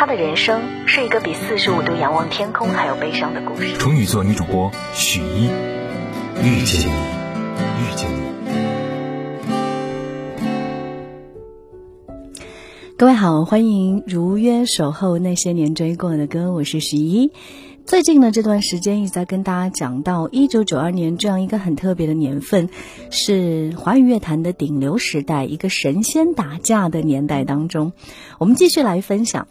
他的人生是一个比四十五度仰望天空还要悲伤的故事。处女座女主播许一，遇见你，遇见你。各位好，欢迎如约守候那些年追过的歌，我是许一。最近呢这段时间一直在跟大家讲到一九九二年这样一个很特别的年份，是华语乐坛的顶流时代，一个神仙打架的年代当中，我们继续来分享。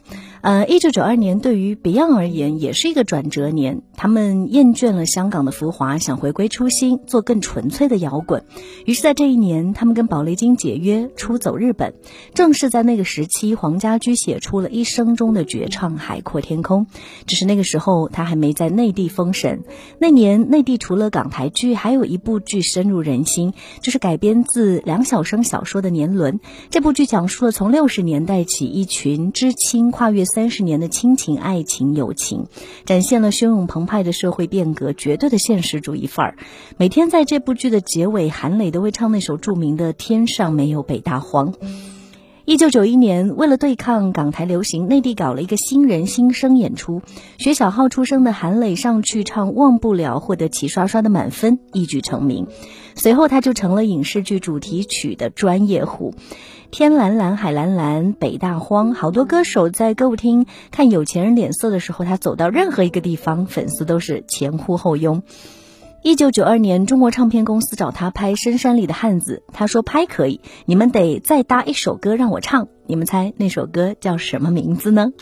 呃，一九九二年对于 Beyond 而言也是一个转折年，他们厌倦了香港的浮华，想回归初心，做更纯粹的摇滚。于是，在这一年，他们跟宝丽金解约，出走日本。正是在那个时期，黄家驹写出了一生中的绝唱《海阔天空》，只是那个时候他还没在内地封神。那年，内地除了港台剧，还有一部剧深入人心，就是改编自梁晓声小说的《年轮》。这部剧讲述了从六十年代起，一群知青跨越三十年的亲情、爱情、友情，展现了汹涌澎湃的社会变革，绝对的现实主义范儿。每天在这部剧的结尾，韩磊都会唱那首著名的《天上没有北大荒》。一九九一年，为了对抗港台流行，内地搞了一个新人新生演出。学小号出生的韩磊上去唱《忘不了》，获得齐刷刷的满分，一举成名。随后他就成了影视剧主题曲的专业户。天蓝蓝，海蓝蓝，北大荒。好多歌手在歌舞厅看有钱人脸色的时候，他走到任何一个地方，粉丝都是前呼后拥。一九九二年，中国唱片公司找他拍《深山里的汉子》，他说拍可以，你们得再搭一首歌让我唱。你们猜那首歌叫什么名字呢？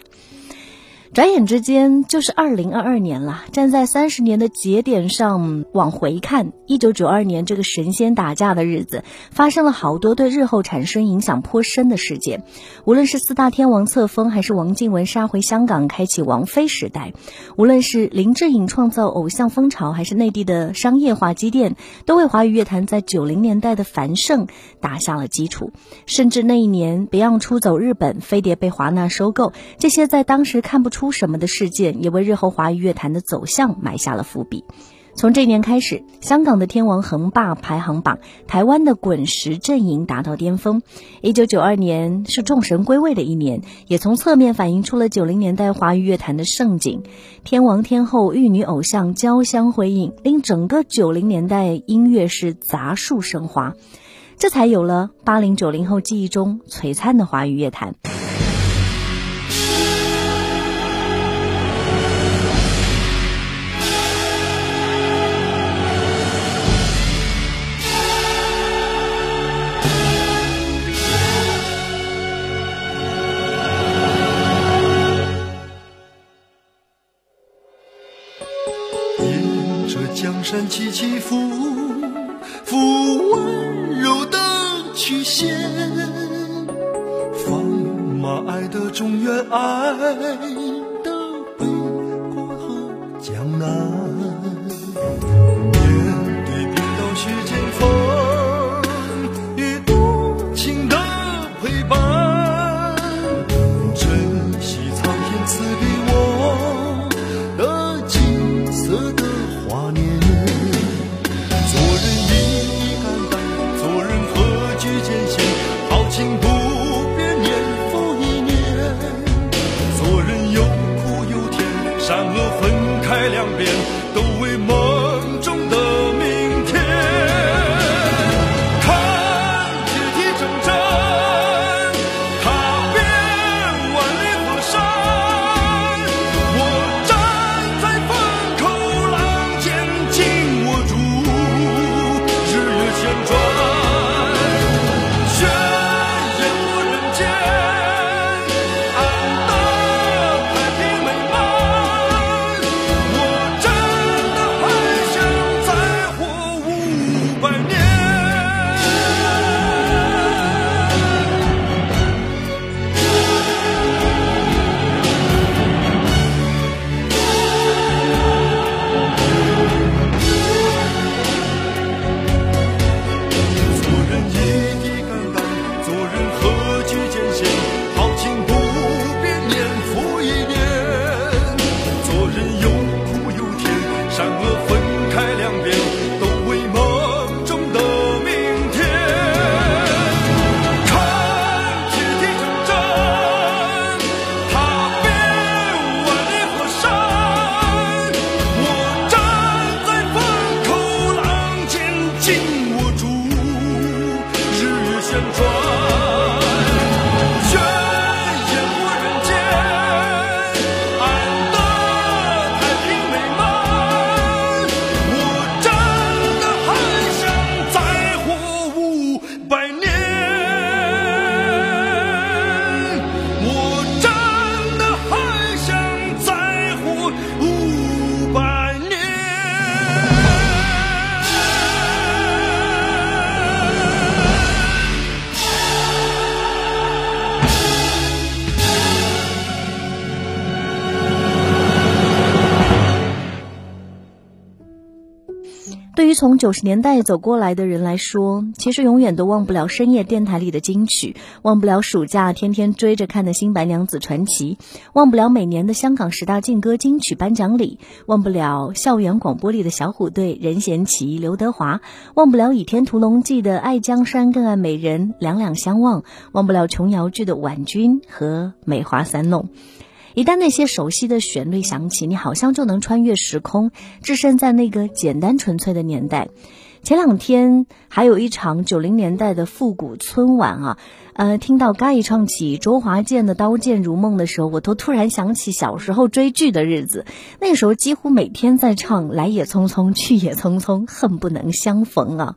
转眼之间就是二零二二年了。站在三十年的节点上往回看，一九九二年这个神仙打架的日子，发生了好多对日后产生影响颇深的事件。无论是四大天王册封，还是王靖雯杀回香港开启王菲时代；无论是林志颖创造偶像风潮，还是内地的商业化积淀，都为华语乐坛在九零年代的繁盛打下了基础。甚至那一年，Beyond 出走日本，飞碟被华纳收购，这些在当时看不出什么的事件，也为日后华语乐坛的走向埋下了伏笔。从这年开始，香港的天王横霸排行榜，台湾的滚石阵营达到巅峰。一九九二年是众神归位的一年，也从侧面反映出了九零年代华语乐坛的盛景。天王天后、玉女偶像交相辉映，令整个九零年代音乐是杂树生花，这才有了八零九零后记忆中璀璨的华语乐坛。沿着江山起起伏伏，曲线，放马爱的中原，爱。从九十年代走过来的人来说，其实永远都忘不了深夜电台里的金曲，忘不了暑假天天追着看的《新白娘子传奇》，忘不了每年的香港十大劲歌金曲颁奖礼，忘不了校园广播里的小虎队任贤齐、刘德华，忘不了《倚天屠龙记》的爱江山更爱美人，两两相望，忘不了琼瑶剧的婉君和梅花三弄。一旦那些熟悉的旋律响起，你好像就能穿越时空，置身在那个简单纯粹的年代。前两天还有一场九零年代的复古春晚啊，呃，听到嘎一唱起周华健的《刀剑如梦》的时候，我都突然想起小时候追剧的日子。那时候几乎每天在唱“来也匆匆，去也匆匆，恨不能相逢”啊。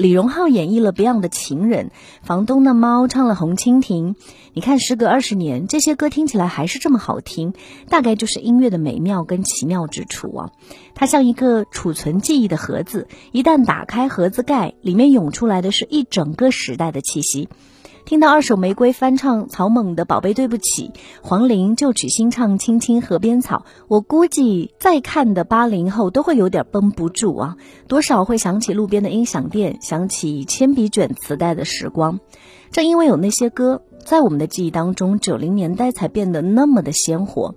李荣浩演绎了 Beyond 的情人，房东的猫唱了红蜻蜓。你看，时隔二十年，这些歌听起来还是这么好听，大概就是音乐的美妙跟奇妙之处啊！它像一个储存记忆的盒子，一旦打开盒子盖，里面涌出来的是一整个时代的气息。听到二手玫瑰翻唱草蜢的《宝贝对不起》，黄龄就曲新唱《青青河边草》，我估计再看的八零后都会有点绷不住啊，多少会想起路边的音响店，想起铅笔卷磁带的时光。正因为有那些歌，在我们的记忆当中，九零年代才变得那么的鲜活。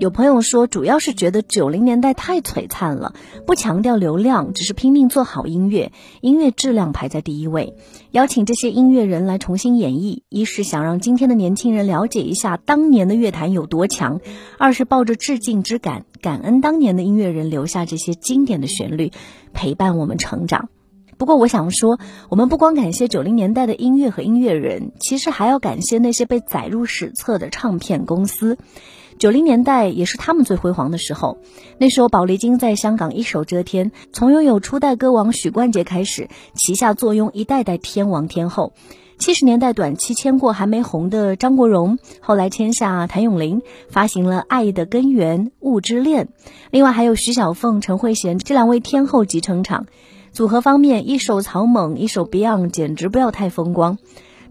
有朋友说，主要是觉得九零年代太璀璨了，不强调流量，只是拼命做好音乐，音乐质量排在第一位。邀请这些音乐人来重新演绎，一是想让今天的年轻人了解一下当年的乐坛有多强，二是抱着致敬之感，感恩当年的音乐人留下这些经典的旋律，陪伴我们成长。不过我想说，我们不光感谢九零年代的音乐和音乐人，其实还要感谢那些被载入史册的唱片公司。九零年代也是他们最辉煌的时候，那时候宝丽金在香港一手遮天，从拥有初代歌王许冠杰开始，旗下坐拥一代代天王天后。七十年代短期签过还没红的张国荣，后来签下谭咏麟，发行了《爱的根源》《雾之恋》，另外还有徐小凤、陈慧娴这两位天后级撑场。组合方面，一首草蜢，一首 Beyond，简直不要太风光。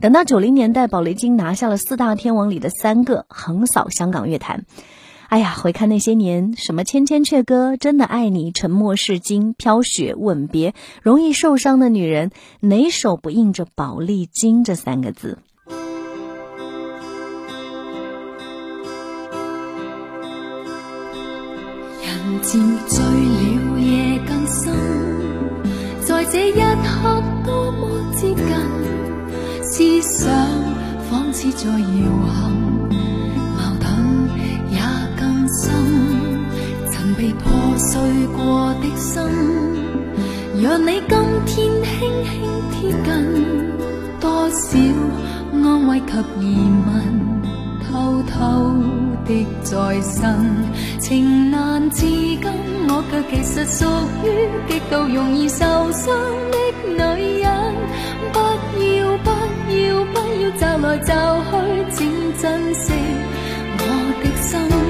等到九零年代，宝丽金拿下了四大天王里的三个，横扫香港乐坛。哎呀，回看那些年，什么《千千阙歌》《真的爱你》《沉默是金》《飘雪》《吻别》《容易受伤的女人》，哪首不印着宝丽金这三个字？人渐醉了，夜更深，在这一刻多么接近。思想仿似在摇撼，矛盾也更深。曾被破碎过的心，让你今天轻轻贴近，多少安慰及疑问，偷偷的再生。情难自禁，我却其实属于极度容易受伤的女人。不要不。要不要骤来骤去，请珍惜我的心。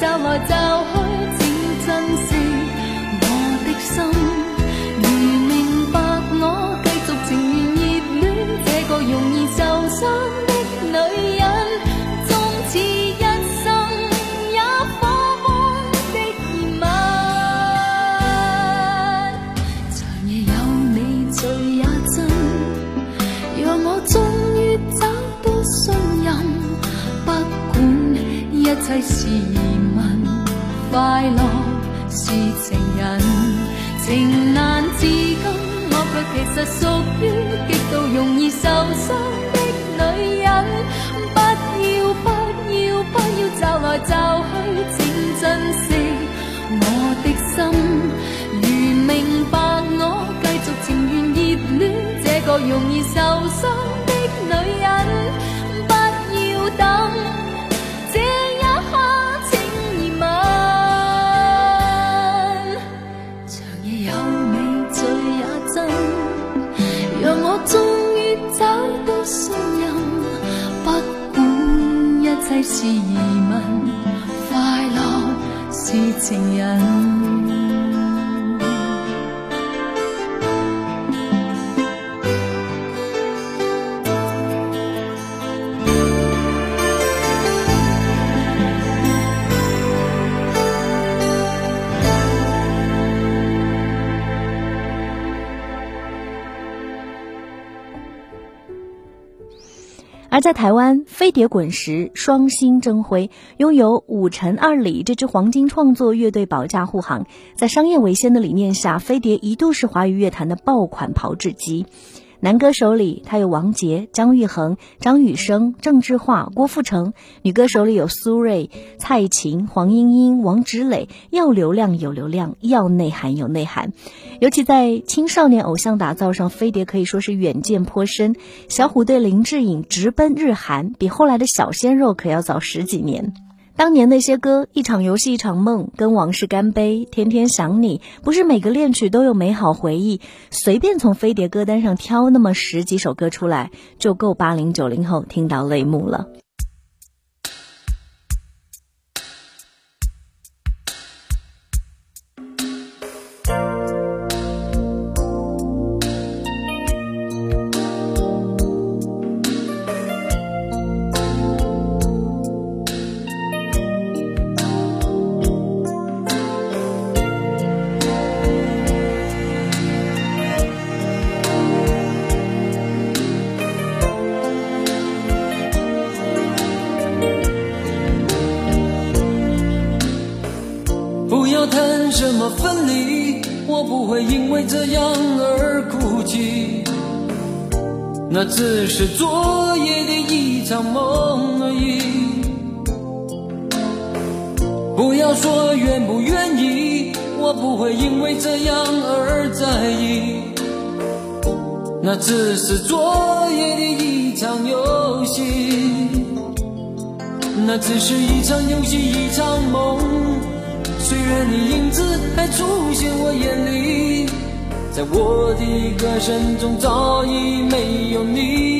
骤来骤去，请珍惜我的心。如明白我，继续情愿热恋这个容易受伤的女人，终此一生也火般的热吻。长夜有你醉也真，让我终于找到信任。不管一切是疑，快乐是情人。情难自禁，我却其实属于极度容易受伤的女人。不要不要不要骤来骤去，请珍惜我的心。如明白我，继续情愿热恋这个容易受伤的女人。不要等管一切是疑问，快乐是情人。而在台湾，飞碟滚石双星争辉，拥有五陈二里这支黄金创作乐队保驾护航，在商业为先的理念下，飞碟一度是华语乐坛的爆款炮制机。男歌手里，他有王杰、姜育恒、张雨生、郑智化、郭富城；女歌手里有苏芮、蔡琴、黄莺莺、王芷蕾。要流量有流量，要内涵有内涵。尤其在青少年偶像打造上，飞碟可以说是远见颇深。小虎队林志颖直奔日韩，比后来的小鲜肉可要早十几年。当年那些歌，一场游戏一场梦，跟往事干杯，天天想你，不是每个恋曲都有美好回忆。随便从飞碟歌单上挑那么十几首歌出来，就够八零九零后听到泪目了。梦而已。不要说愿不愿意，我不会因为这样而在意，那只是昨夜的一场游戏，那只是一场游戏，一场梦。虽然你影子还出现我眼里，在我的歌声中早已没有你。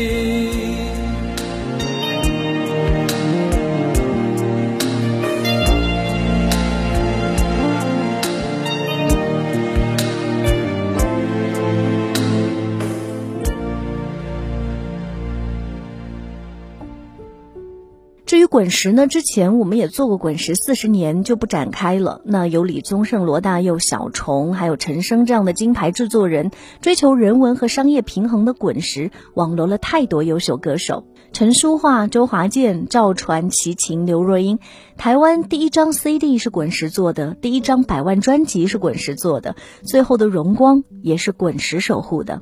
滚石呢，之前我们也做过滚石四十年，就不展开了。那有李宗盛、罗大佑、小虫，还有陈升这样的金牌制作人，追求人文和商业平衡的滚石，网罗了太多优秀歌手：陈淑桦、周华健、赵传、齐秦、刘若英。台湾第一张 CD 是滚石做的，第一张百万专辑是滚石做的，最后的荣光也是滚石守护的。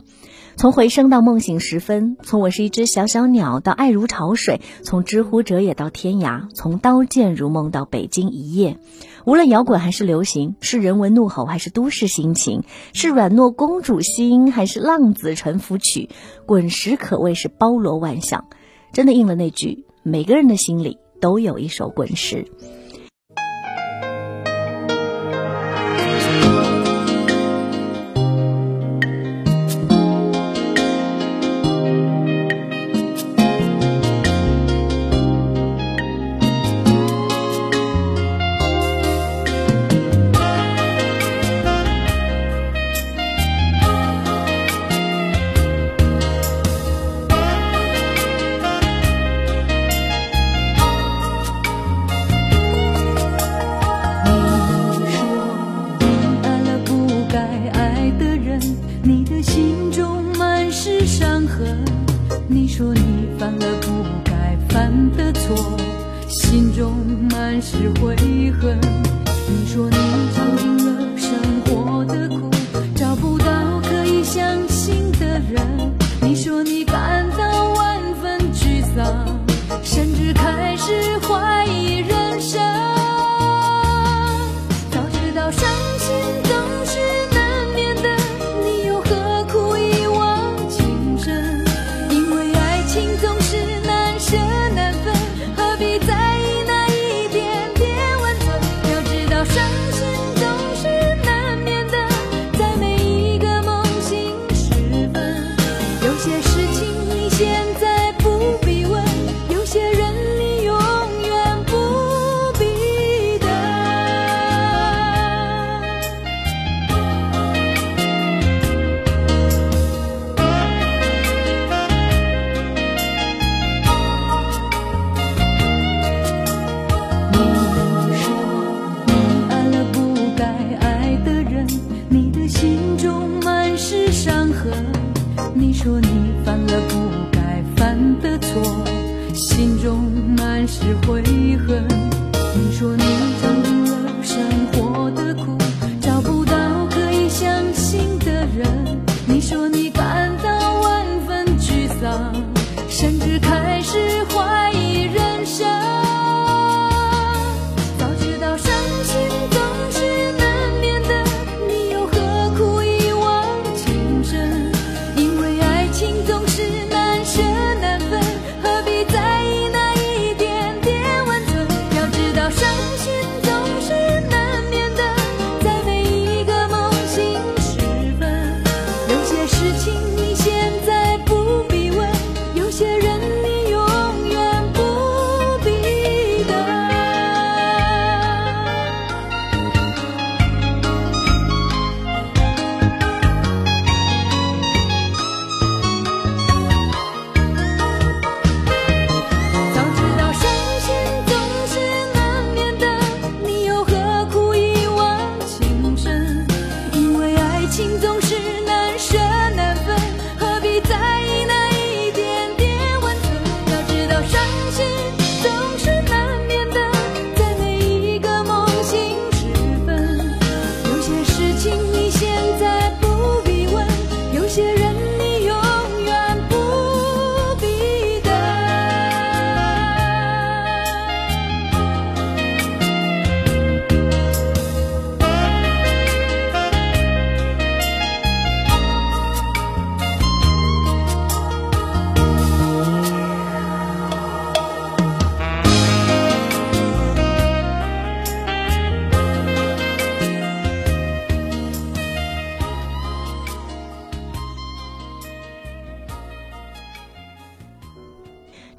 从回声到梦醒时分，从我是一只小小鸟到爱如潮水，从知乎者也到天涯，从刀剑如梦到北京一夜。无论摇滚还是流行，是人文怒吼还是都市心情，是软糯公主心还是浪子沉浮曲，滚石可谓是包罗万象，真的应了那句：每个人的心里都有一首滚石。你的心中满是伤痕你说你犯了不该犯的错心中满是悔恨。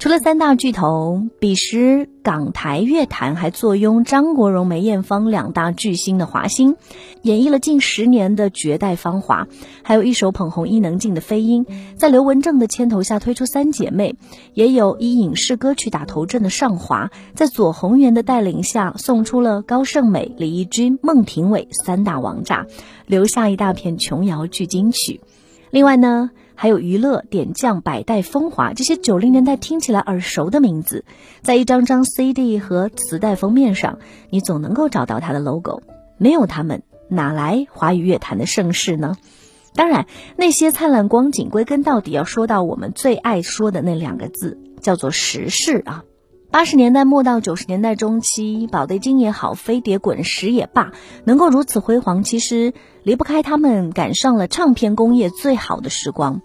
除了三大巨头，彼时港台乐坛还坐拥张国荣、梅艳芳两大巨星的华星，演绎了近十年的绝代芳华，还有一手捧红伊能静的飞鹰，在刘文正的牵头下推出三姐妹，也有以影视歌曲打头阵的上华，在左宏元的带领下送出了高胜美、李翊君、孟庭苇三大王炸，留下一大片琼瑶剧金曲。另外呢？还有娱乐点将、百代风华这些九零年代听起来耳熟的名字，在一张张 CD 和磁带封面上，你总能够找到它的 logo。没有他们，哪来华语乐坛的盛世呢？当然，那些灿烂光景，归根到底要说到我们最爱说的那两个字，叫做时势啊。八十年代末到九十年代中期，宝丽金也好，飞碟滚石也罢，能够如此辉煌，其实离不开他们赶上了唱片工业最好的时光。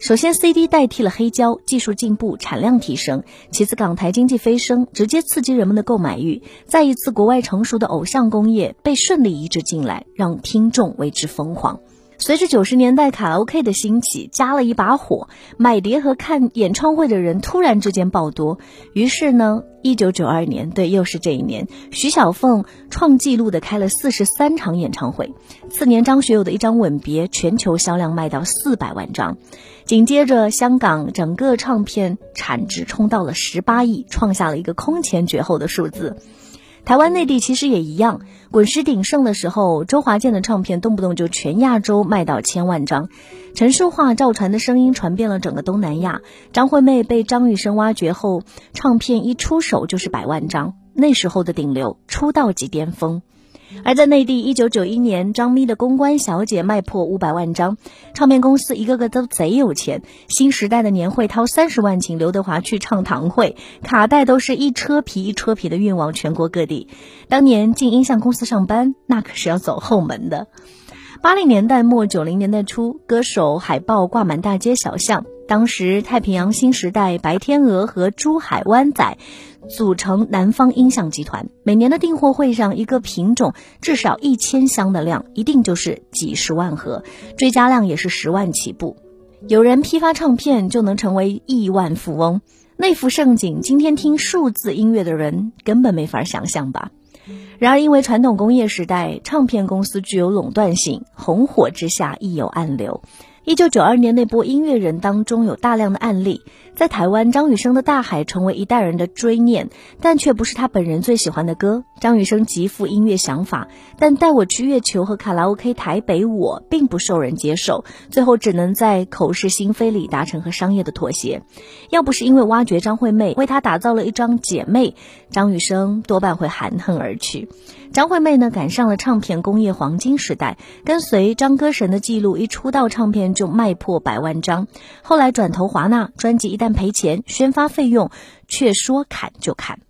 首先，CD 代替了黑胶，技术进步，产量提升；其次，港台经济飞升，直接刺激人们的购买欲；再一次，国外成熟的偶像工业被顺利移植进来，让听众为之疯狂。随着九十年代卡拉 OK 的兴起，加了一把火，买碟和看演唱会的人突然之间爆多。于是呢，一九九二年，对，又是这一年，徐小凤创纪录的开了四十三场演唱会。次年，张学友的一张《吻别》全球销量卖到四百万张。紧接着，香港整个唱片产值冲到了十八亿，创下了一个空前绝后的数字。台湾内地其实也一样，滚石鼎盛的时候，周华健的唱片动不动就全亚洲卖到千万张，陈淑桦、赵传的声音传遍了整个东南亚。张惠妹被张雨生挖掘后，唱片一出手就是百万张，那时候的顶流，出道即巅峰。而在内地，一九九一年，张咪的《公关小姐》卖破五百万张，唱片公司一个个都贼有钱。新时代的年会掏三十万请刘德华去唱堂会，卡带都是一车皮一车皮的运往全国各地。当年进音像公司上班，那可是要走后门的。八零年代末九零年代初，歌手海报挂满大街小巷。当时太平洋新时代、白天鹅和珠海湾仔组成南方音像集团。每年的订货会上，一个品种至少一千箱的量，一定就是几十万盒，追加量也是十万起步。有人批发唱片就能成为亿万富翁，那幅盛景，今天听数字音乐的人根本没法想象吧。然而，因为传统工业时代，唱片公司具有垄断性，红火之下亦有暗流。一九九二年那波音乐人当中有大量的案例，在台湾，张雨生的《大海》成为一代人的追念，但却不是他本人最喜欢的歌。张雨生极富音乐想法，但带我去月球和卡拉 OK 台北我并不受人接受，最后只能在口是心非里达成和商业的妥协。要不是因为挖掘张惠妹，为他打造了一张姐妹，张雨生多半会含恨而去。张惠妹呢，赶上了唱片工业黄金时代，跟随张歌神的记录，一出道唱片就卖破百万张。后来转投华纳，专辑一旦赔钱，宣发费用却说砍就砍。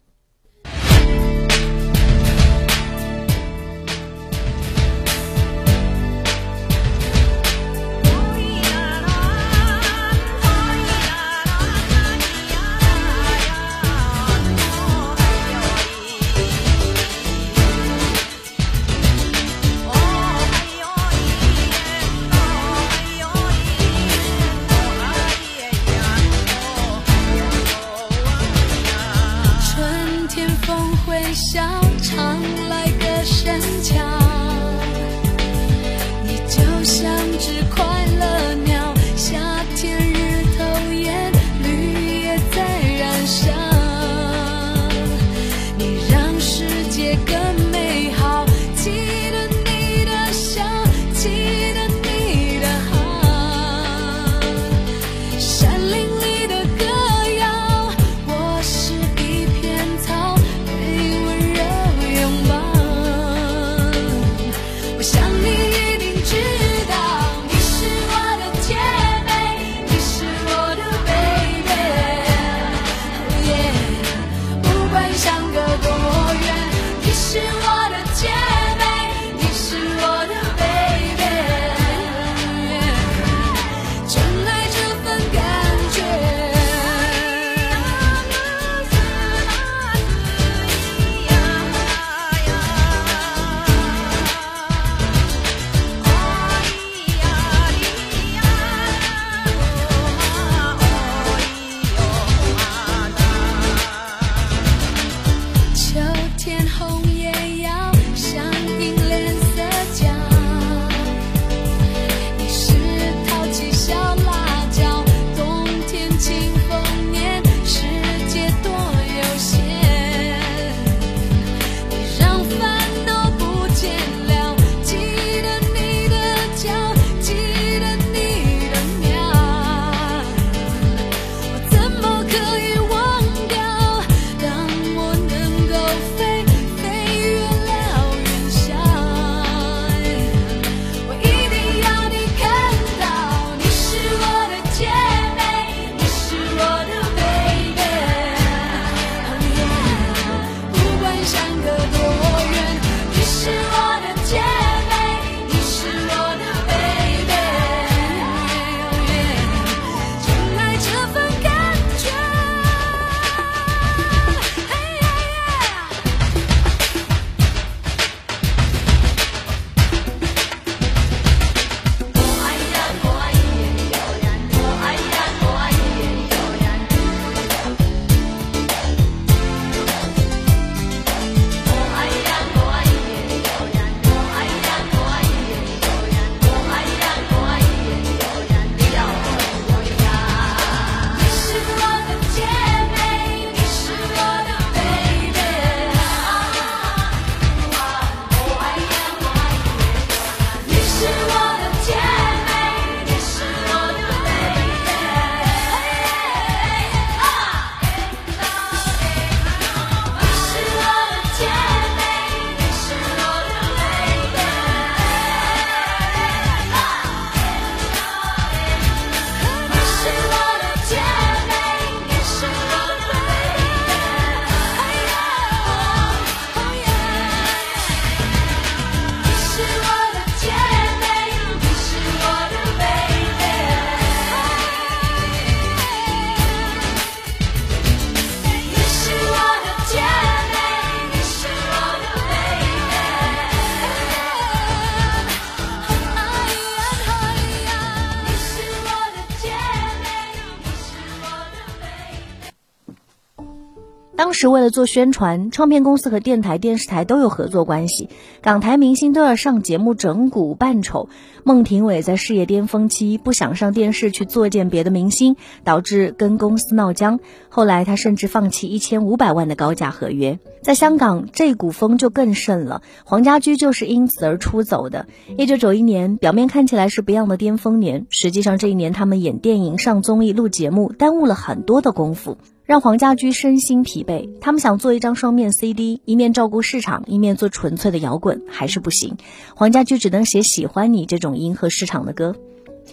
时为了做宣传，唱片公司和电台、电视台都有合作关系，港台明星都要上节目整蛊扮丑。孟庭苇在事业巅峰期不想上电视去作践别的明星，导致跟公司闹僵。后来他甚至放弃一千五百万的高价合约。在香港，这股风就更盛了，黄家驹就是因此而出走的。一九九一年，表面看起来是 Beyond 的巅峰年，实际上这一年他们演电影、上综艺、录节目，耽误了很多的功夫。让黄家驹身心疲惫。他们想做一张双面 CD，一面照顾市场，一面做纯粹的摇滚，还是不行。黄家驹只能写喜欢你这种迎合市场的歌。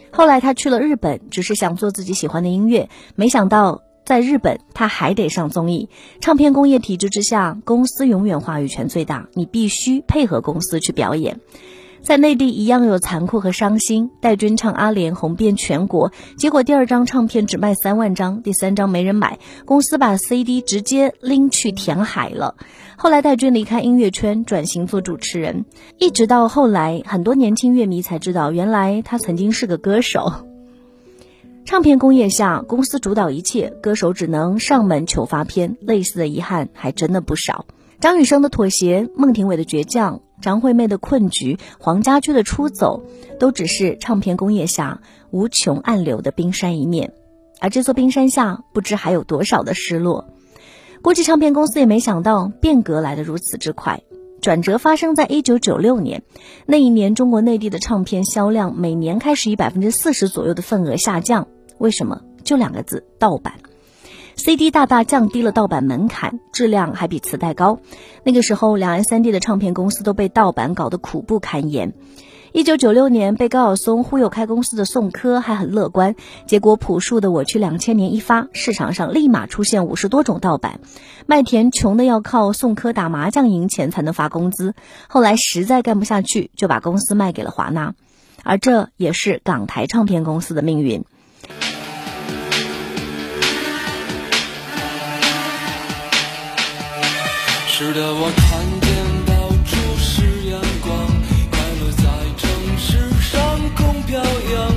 后来他去了日本，只是想做自己喜欢的音乐，没想到在日本他还得上综艺。唱片工业体制之下，公司永远话语权最大，你必须配合公司去表演。在内地一样有残酷和伤心。戴军唱《阿莲》红遍全国，结果第二张唱片只卖三万张，第三张没人买，公司把 CD 直接拎去填海了。后来戴军离开音乐圈，转型做主持人，一直到后来，很多年轻乐迷才知道，原来他曾经是个歌手。唱片工业下，公司主导一切，歌手只能上门求发片，类似的遗憾还真的不少。张雨生的妥协，孟庭苇的倔强。张惠妹的困局，黄家驹的出走，都只是唱片工业下无穷暗流的冰山一面，而这座冰山下，不知还有多少的失落。估计唱片公司也没想到变革来得如此之快。转折发生在一九九六年，那一年中国内地的唱片销量每年开始以百分之四十左右的份额下降。为什么？就两个字：盗版。CD 大大降低了盗版门槛，质量还比磁带高。那个时候，两岸三地的唱片公司都被盗版搞得苦不堪言。一九九六年，被高晓松忽悠开公司的宋柯还很乐观，结果朴树的《我去两千年》一发，市场上立马出现五十多种盗版。麦田穷的要靠宋柯打麻将赢钱才能发工资，后来实在干不下去，就把公司卖给了华纳，而这也是港台唱片公司的命运。是的，我看见到处是阳光，快乐在城市上空飘扬，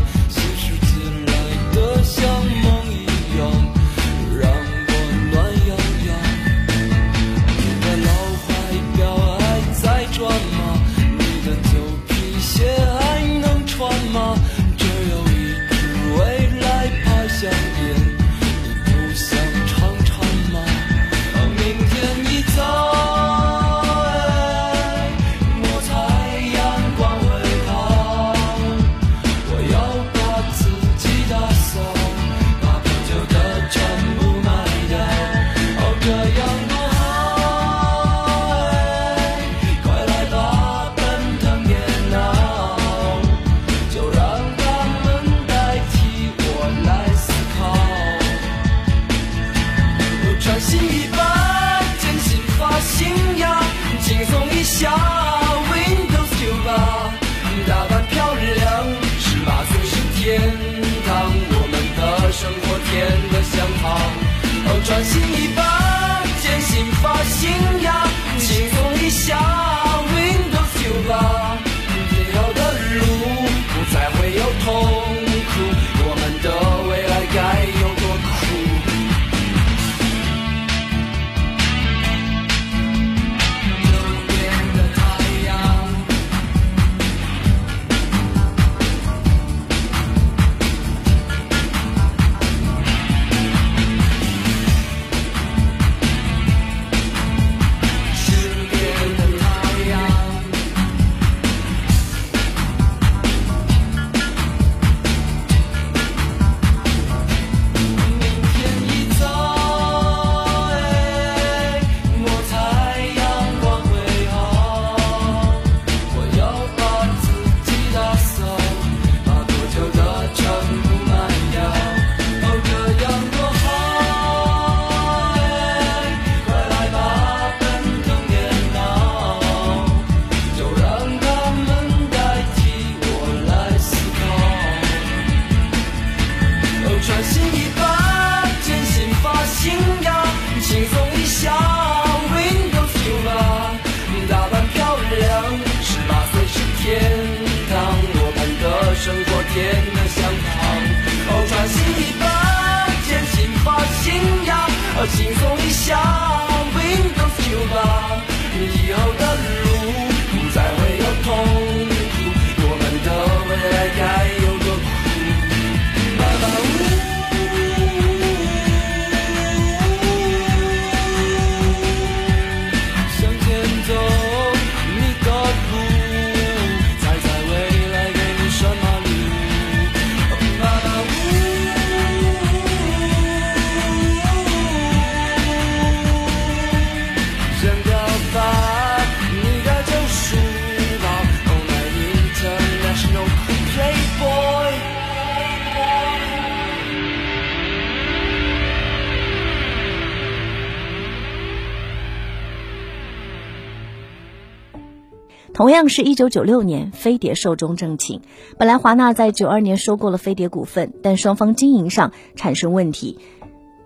同样是一九九六年，飞碟寿终正寝。本来华纳在九二年收购了飞碟股份，但双方经营上产生问题。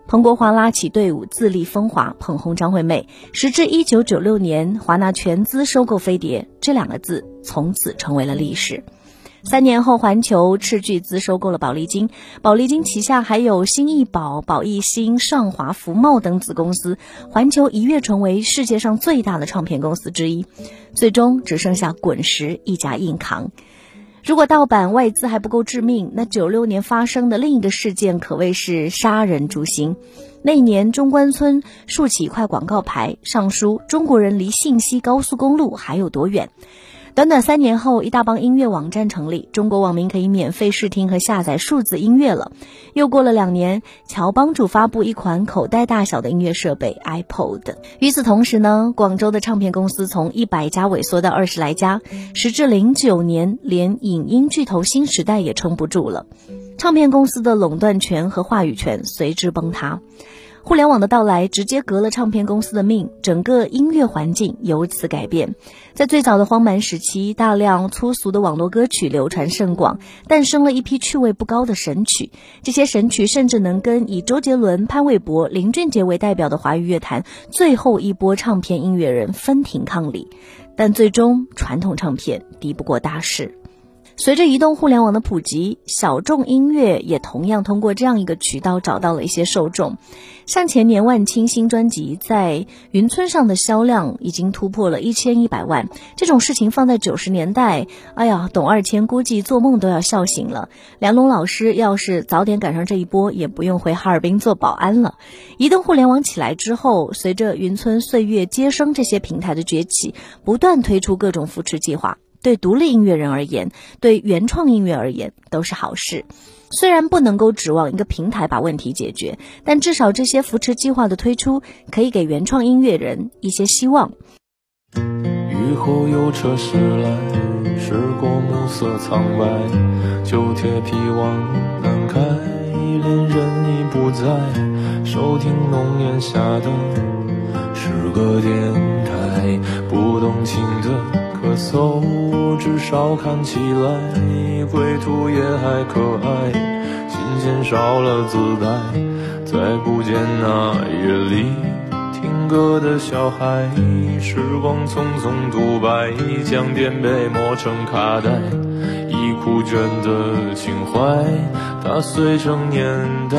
彭国华拉起队伍自立风华，捧红张惠妹。时至一九九六年，华纳全资收购飞碟，这两个字从此成为了历史。三年后，环球斥巨资收购了宝丽金，宝丽金旗下还有新艺宝、宝艺新、上华福茂等子公司，环球一跃成为世界上最大的唱片公司之一，最终只剩下滚石一家硬扛。如果盗版外资还不够致命，那九六年发生的另一个事件可谓是杀人诛心。那一年，中关村竖起一块广告牌，上书“中国人离信息高速公路还有多远”。短短三年后，一大帮音乐网站成立，中国网民可以免费试听和下载数字音乐了。又过了两年，乔帮主发布一款口袋大小的音乐设备 iPod。与此同时呢，广州的唱片公司从一百家萎缩到二十来家，时至零九年，连影音巨头新时代也撑不住了，唱片公司的垄断权和话语权随之崩塌。互联网的到来直接革了唱片公司的命，整个音乐环境由此改变。在最早的荒蛮时期，大量粗俗的网络歌曲流传甚广，诞生了一批趣味不高的神曲。这些神曲甚至能跟以周杰伦、潘玮柏、林俊杰为代表的华语乐坛最后一波唱片音乐人分庭抗礼。但最终，传统唱片敌不过大势。随着移动互联网的普及，小众音乐也同样通过这样一个渠道找到了一些受众。像前年万青新专辑在云村上的销量已经突破了一千一百万，这种事情放在九十年代，哎呀，董二千估计做梦都要笑醒了。梁龙老师要是早点赶上这一波，也不用回哈尔滨做保安了。移动互联网起来之后，随着云村、岁月、接生这些平台的崛起，不断推出各种扶持计划。对独立音乐人而言，对原创音乐而言都是好事。虽然不能够指望一个平台把问题解决，但至少这些扶持计划的推出，可以给原创音乐人一些希望。雨后有车驶来，驶过暮色苍白，旧铁皮往南开，恋人已不在，收听浓烟下的诗歌电台，不动情的。咳嗽，至少看起来归途也还可爱。琴弦少了姿态，再不见那夜里听歌的小孩。时光匆匆独白，将颠沛磨成卡带，已枯卷的情怀踏碎成年代。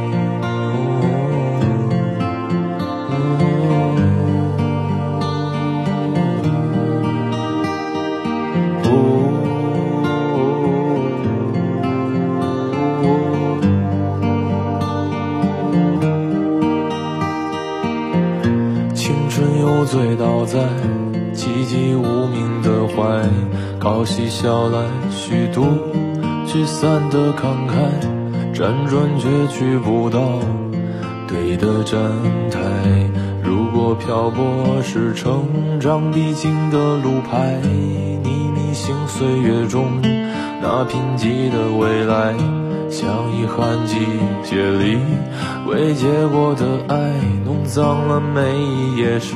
笑来虚度，聚散的慷慨，辗转却去不到对的站台。如果漂泊是成长必经的路牌，你迷信岁月中那贫瘠的未来。像遗憾季节里未结果的爱，弄脏了每一页诗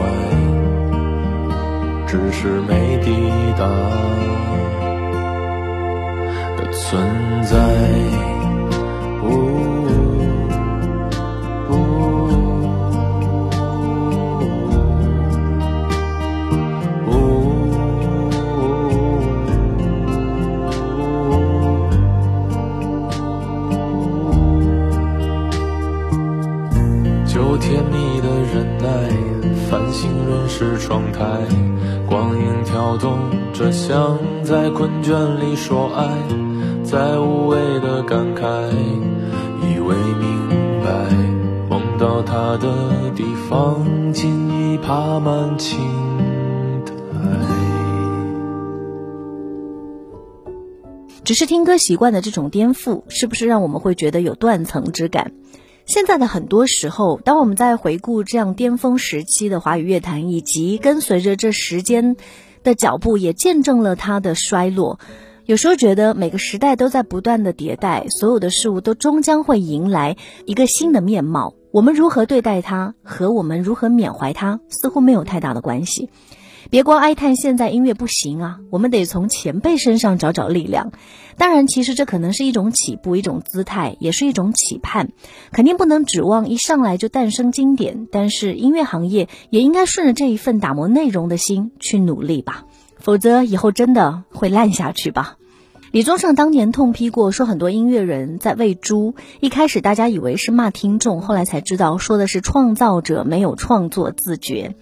怀，只是没抵达的存在。窗台，光影跳动着，像在困倦里说爱，在无谓的感慨，以为明白，梦到他的地方，竟已爬满青苔。只是听歌习惯的这种颠覆，是不是让我们会觉得有断层之感？现在的很多时候，当我们在回顾这样巅峰时期的华语乐坛，以及跟随着这时间的脚步，也见证了它的衰落。有时候觉得每个时代都在不断的迭代，所有的事物都终将会迎来一个新的面貌。我们如何对待它，和我们如何缅怀它，似乎没有太大的关系。别光哀叹现在音乐不行啊，我们得从前辈身上找找力量。当然，其实这可能是一种起步，一种姿态，也是一种期盼。肯定不能指望一上来就诞生经典，但是音乐行业也应该顺着这一份打磨内容的心去努力吧，否则以后真的会烂下去吧。李宗盛当年痛批过，说很多音乐人在喂猪。一开始大家以为是骂听众，后来才知道说的是创造者没有创作自觉。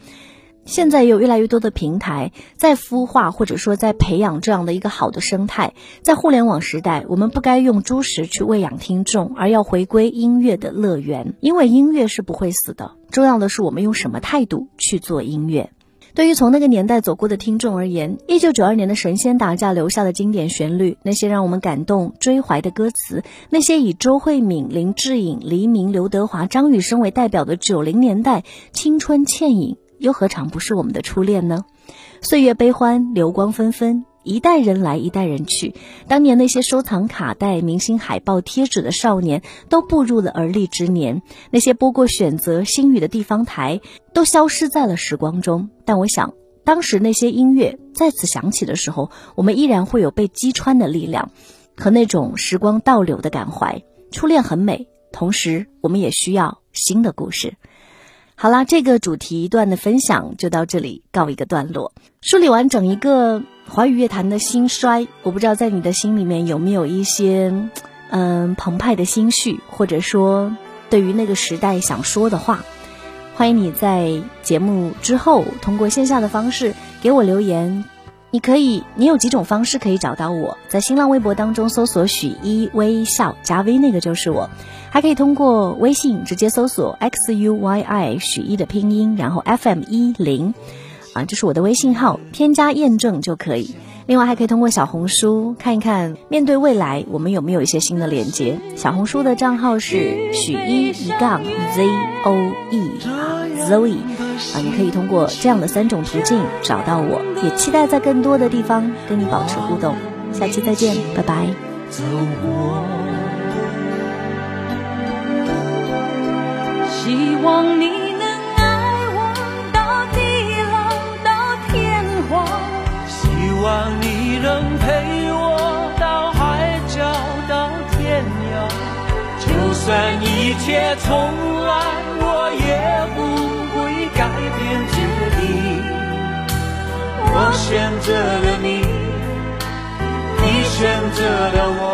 现在有越来越多的平台在孵化，或者说在培养这样的一个好的生态。在互联网时代，我们不该用猪食去喂养听众，而要回归音乐的乐园。因为音乐是不会死的，重要的是我们用什么态度去做音乐。对于从那个年代走过的听众而言，一九九二年的神仙打架留下的经典旋律，那些让我们感动追怀的歌词，那些以周慧敏、林志颖、黎明、刘德华、张雨生为代表的九零年代青春倩影。又何尝不是我们的初恋呢？岁月悲欢，流光纷纷，一代人来，一代人去。当年那些收藏卡带、明星海报、贴纸的少年，都步入了而立之年。那些播过选择、星语的地方台，都消失在了时光中。但我想，当时那些音乐再次响起的时候，我们依然会有被击穿的力量，和那种时光倒流的感怀。初恋很美，同时我们也需要新的故事。好啦，这个主题段的分享就到这里告一个段落。梳理完整一个华语乐坛的兴衰，我不知道在你的心里面有没有一些嗯澎湃的心绪，或者说对于那个时代想说的话。欢迎你在节目之后通过线下的方式给我留言。你可以，你有几种方式可以找到我，在新浪微博当中搜索许一微笑加 V，那个就是我。还可以通过微信直接搜索 x u y i 许一的拼音，然后 f m 一零，啊，这是我的微信号，添加验证就可以。另外还可以通过小红书看一看，面对未来我们有没有一些新的连接。小红书的账号是许一一杠 z o e 啊，Zoe 啊，你可以通过这样的三种途径找到我，也期待在更多的地方跟你保持互动。下期再见，拜拜。希望你望你能陪我到海角到天涯。就算一切重来，我也不会改变决定。我选择了你，你选择了我。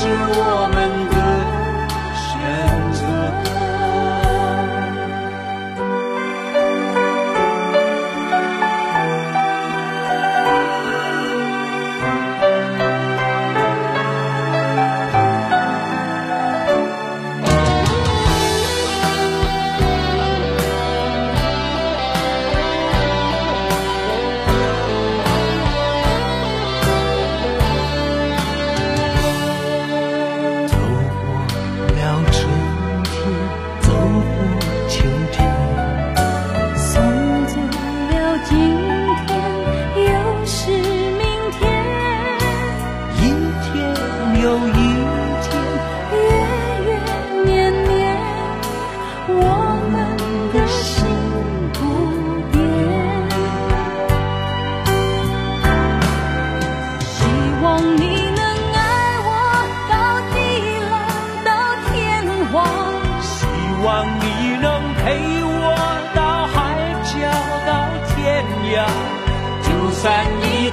是我们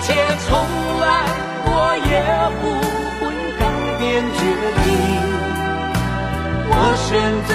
一切从来，我也不会改变决定。我选择